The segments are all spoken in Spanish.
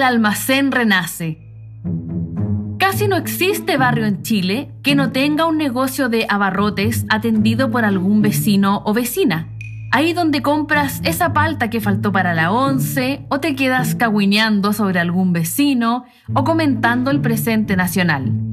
el almacén renace. Casi no existe barrio en Chile que no tenga un negocio de abarrotes atendido por algún vecino o vecina. Ahí donde compras esa palta que faltó para la once, o te quedas cagüineando sobre algún vecino, o comentando el presente nacional.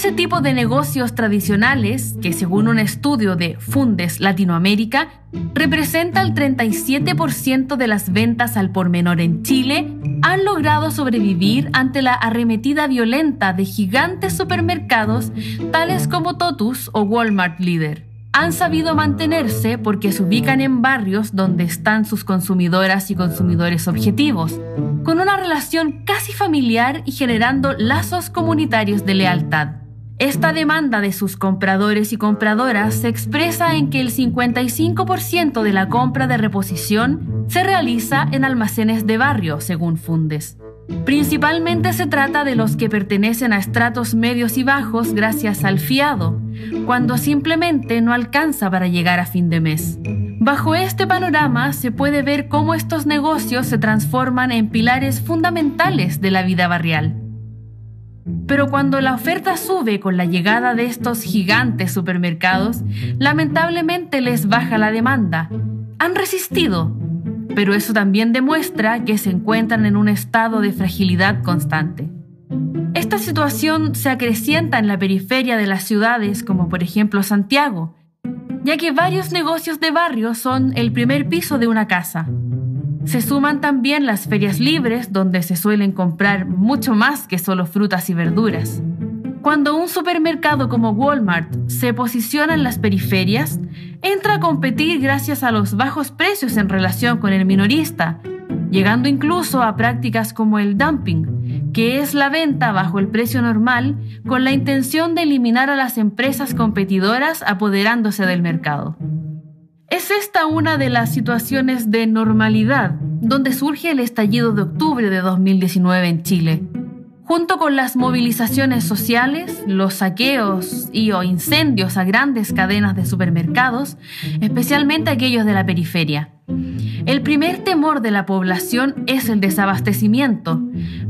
Ese tipo de negocios tradicionales, que según un estudio de Fundes Latinoamérica, representa el 37% de las ventas al por menor en Chile, han logrado sobrevivir ante la arremetida violenta de gigantes supermercados tales como Totus o Walmart Leader han sabido mantenerse porque se ubican en barrios donde están sus consumidoras y consumidores objetivos, con una relación casi familiar y generando lazos comunitarios de lealtad. Esta demanda de sus compradores y compradoras se expresa en que el 55% de la compra de reposición se realiza en almacenes de barrio, según Fundes. Principalmente se trata de los que pertenecen a estratos medios y bajos gracias al fiado, cuando simplemente no alcanza para llegar a fin de mes. Bajo este panorama se puede ver cómo estos negocios se transforman en pilares fundamentales de la vida barrial. Pero cuando la oferta sube con la llegada de estos gigantes supermercados, lamentablemente les baja la demanda. Han resistido, pero eso también demuestra que se encuentran en un estado de fragilidad constante. Esta situación se acrecienta en la periferia de las ciudades como por ejemplo Santiago, ya que varios negocios de barrio son el primer piso de una casa. Se suman también las ferias libres donde se suelen comprar mucho más que solo frutas y verduras. Cuando un supermercado como Walmart se posiciona en las periferias, entra a competir gracias a los bajos precios en relación con el minorista, llegando incluso a prácticas como el dumping, que es la venta bajo el precio normal con la intención de eliminar a las empresas competidoras apoderándose del mercado. Es esta una de las situaciones de normalidad donde surge el estallido de octubre de 2019 en Chile junto con las movilizaciones sociales, los saqueos y o incendios a grandes cadenas de supermercados, especialmente aquellos de la periferia. El primer temor de la población es el desabastecimiento,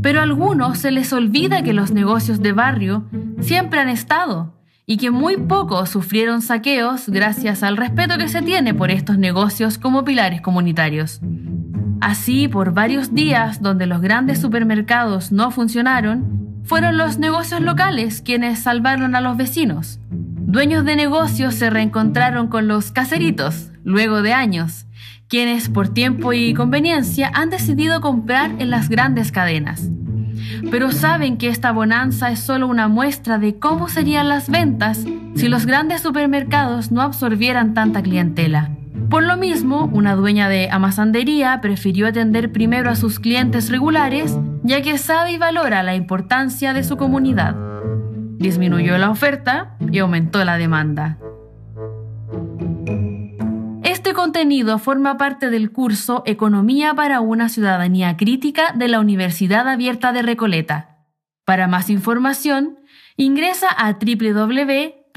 pero a algunos se les olvida que los negocios de barrio siempre han estado y que muy pocos sufrieron saqueos gracias al respeto que se tiene por estos negocios como pilares comunitarios. Así, por varios días donde los grandes supermercados no funcionaron, fueron los negocios locales quienes salvaron a los vecinos. Dueños de negocios se reencontraron con los caseritos, luego de años, quienes por tiempo y conveniencia han decidido comprar en las grandes cadenas. Pero saben que esta bonanza es solo una muestra de cómo serían las ventas si los grandes supermercados no absorbieran tanta clientela. Por lo mismo, una dueña de amasandería prefirió atender primero a sus clientes regulares, ya que sabe y valora la importancia de su comunidad. Disminuyó la oferta y aumentó la demanda. Este contenido forma parte del curso Economía para una ciudadanía crítica de la Universidad Abierta de Recoleta. Para más información, ingresa a www.uar.cl.